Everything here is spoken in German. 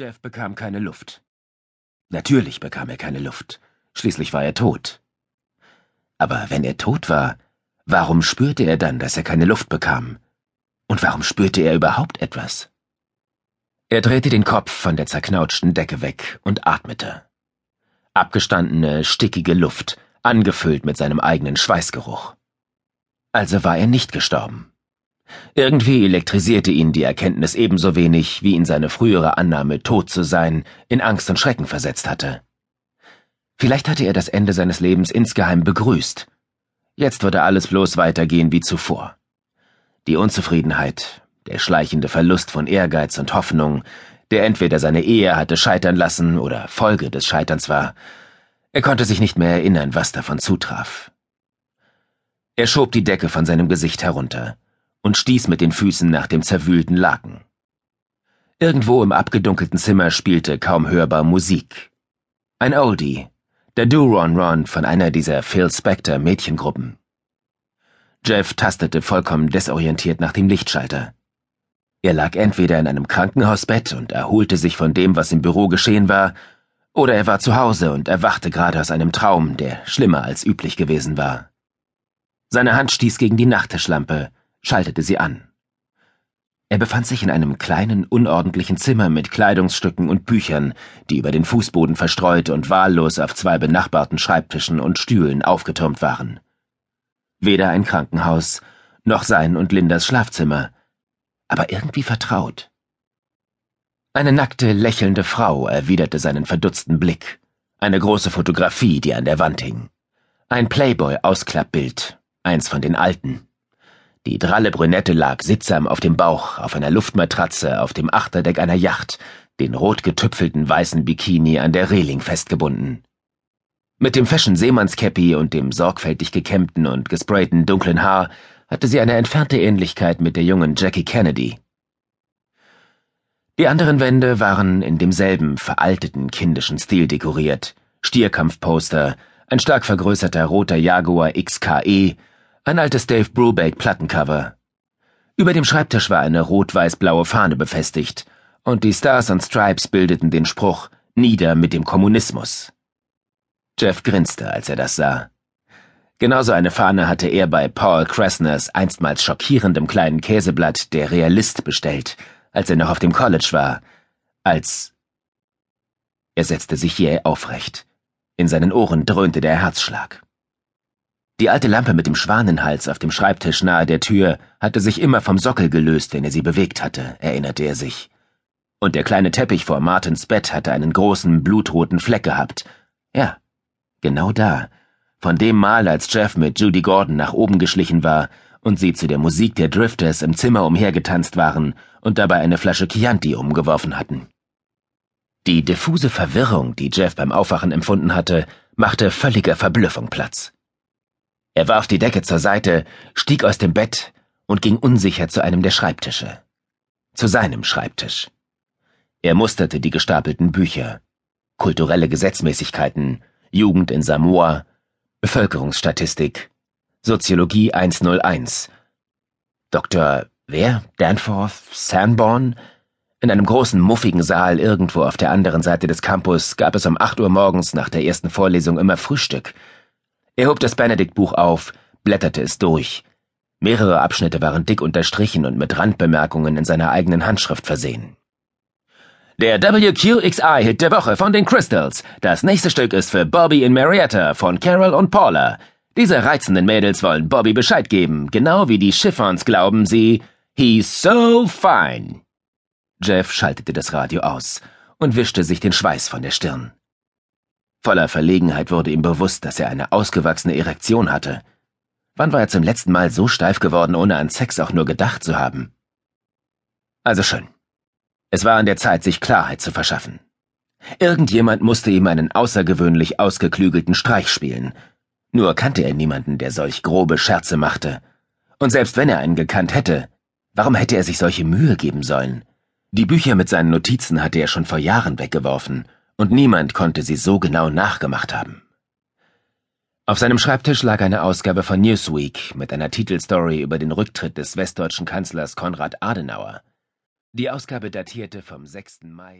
Jeff bekam keine Luft. Natürlich bekam er keine Luft. Schließlich war er tot. Aber wenn er tot war, warum spürte er dann, dass er keine Luft bekam? Und warum spürte er überhaupt etwas? Er drehte den Kopf von der zerknautschten Decke weg und atmete. Abgestandene, stickige Luft, angefüllt mit seinem eigenen Schweißgeruch. Also war er nicht gestorben. Irgendwie elektrisierte ihn die Erkenntnis ebenso wenig, wie ihn seine frühere Annahme, tot zu sein, in Angst und Schrecken versetzt hatte. Vielleicht hatte er das Ende seines Lebens insgeheim begrüßt. Jetzt würde alles bloß weitergehen wie zuvor. Die Unzufriedenheit, der schleichende Verlust von Ehrgeiz und Hoffnung, der entweder seine Ehe hatte scheitern lassen oder Folge des Scheiterns war, er konnte sich nicht mehr erinnern, was davon zutraf. Er schob die Decke von seinem Gesicht herunter und stieß mit den Füßen nach dem zerwühlten Laken. Irgendwo im abgedunkelten Zimmer spielte kaum hörbar Musik. Ein Oldie, der Do-Ron-Ron von einer dieser Phil Spector Mädchengruppen. Jeff tastete vollkommen desorientiert nach dem Lichtschalter. Er lag entweder in einem Krankenhausbett und erholte sich von dem, was im Büro geschehen war, oder er war zu Hause und erwachte gerade aus einem Traum, der schlimmer als üblich gewesen war. Seine Hand stieß gegen die Nachttischlampe, schaltete sie an. Er befand sich in einem kleinen, unordentlichen Zimmer mit Kleidungsstücken und Büchern, die über den Fußboden verstreut und wahllos auf zwei benachbarten Schreibtischen und Stühlen aufgetürmt waren. Weder ein Krankenhaus, noch sein und Lindas Schlafzimmer, aber irgendwie vertraut. Eine nackte, lächelnde Frau erwiderte seinen verdutzten Blick. Eine große Fotografie, die an der Wand hing. Ein Playboy-Ausklappbild, eins von den alten. Die dralle Brünette lag sittsam auf dem Bauch, auf einer Luftmatratze, auf dem Achterdeck einer Yacht, den rot getüpfelten weißen Bikini an der Reling festgebunden. Mit dem Fashion Seemannskäppi und dem sorgfältig gekämmten und gesprayten dunklen Haar hatte sie eine entfernte Ähnlichkeit mit der jungen Jackie Kennedy. Die anderen Wände waren in demselben veralteten kindischen Stil dekoriert. Stierkampfposter, ein stark vergrößerter roter Jaguar XKE, ein altes Dave Brubeck Plattencover. Über dem Schreibtisch war eine rot-weiß-blaue Fahne befestigt, und die Stars and Stripes bildeten den Spruch Nieder mit dem Kommunismus. Jeff grinste, als er das sah. Genauso eine Fahne hatte er bei Paul Kressners einstmals schockierendem kleinen Käseblatt Der Realist bestellt, als er noch auf dem College war, als er setzte sich jäh aufrecht. In seinen Ohren dröhnte der Herzschlag. Die alte Lampe mit dem Schwanenhals auf dem Schreibtisch nahe der Tür hatte sich immer vom Sockel gelöst, wenn er sie bewegt hatte, erinnerte er sich. Und der kleine Teppich vor Martins Bett hatte einen großen, blutroten Fleck gehabt. Ja, genau da. Von dem Mal, als Jeff mit Judy Gordon nach oben geschlichen war und sie zu der Musik der Drifters im Zimmer umhergetanzt waren und dabei eine Flasche Chianti umgeworfen hatten. Die diffuse Verwirrung, die Jeff beim Aufwachen empfunden hatte, machte völliger Verblüffung Platz. Er warf die Decke zur Seite, stieg aus dem Bett und ging unsicher zu einem der Schreibtische. Zu seinem Schreibtisch. Er musterte die gestapelten Bücher. Kulturelle Gesetzmäßigkeiten, Jugend in Samoa, Bevölkerungsstatistik, Soziologie 101. Dr. Wer? Danforth? Sanborn? In einem großen, muffigen Saal irgendwo auf der anderen Seite des Campus gab es um acht Uhr morgens nach der ersten Vorlesung immer Frühstück – er hob das Benediktbuch auf, blätterte es durch. Mehrere Abschnitte waren dick unterstrichen und mit Randbemerkungen in seiner eigenen Handschrift versehen. Der WQXI-Hit der Woche von den Crystals. Das nächste Stück ist für Bobby in Marietta von Carol und Paula. Diese reizenden Mädels wollen Bobby Bescheid geben, genau wie die Chiffons glauben sie, he's so fine. Jeff schaltete das Radio aus und wischte sich den Schweiß von der Stirn. Voller Verlegenheit wurde ihm bewusst, dass er eine ausgewachsene Erektion hatte. Wann war er zum letzten Mal so steif geworden, ohne an Sex auch nur gedacht zu haben? Also schön. Es war an der Zeit, sich Klarheit zu verschaffen. Irgendjemand musste ihm einen außergewöhnlich ausgeklügelten Streich spielen. Nur kannte er niemanden, der solch grobe Scherze machte. Und selbst wenn er einen gekannt hätte, warum hätte er sich solche Mühe geben sollen? Die Bücher mit seinen Notizen hatte er schon vor Jahren weggeworfen und niemand konnte sie so genau nachgemacht haben. Auf seinem Schreibtisch lag eine Ausgabe von Newsweek mit einer Titelstory über den Rücktritt des westdeutschen Kanzlers Konrad Adenauer. Die Ausgabe datierte vom 6. Mai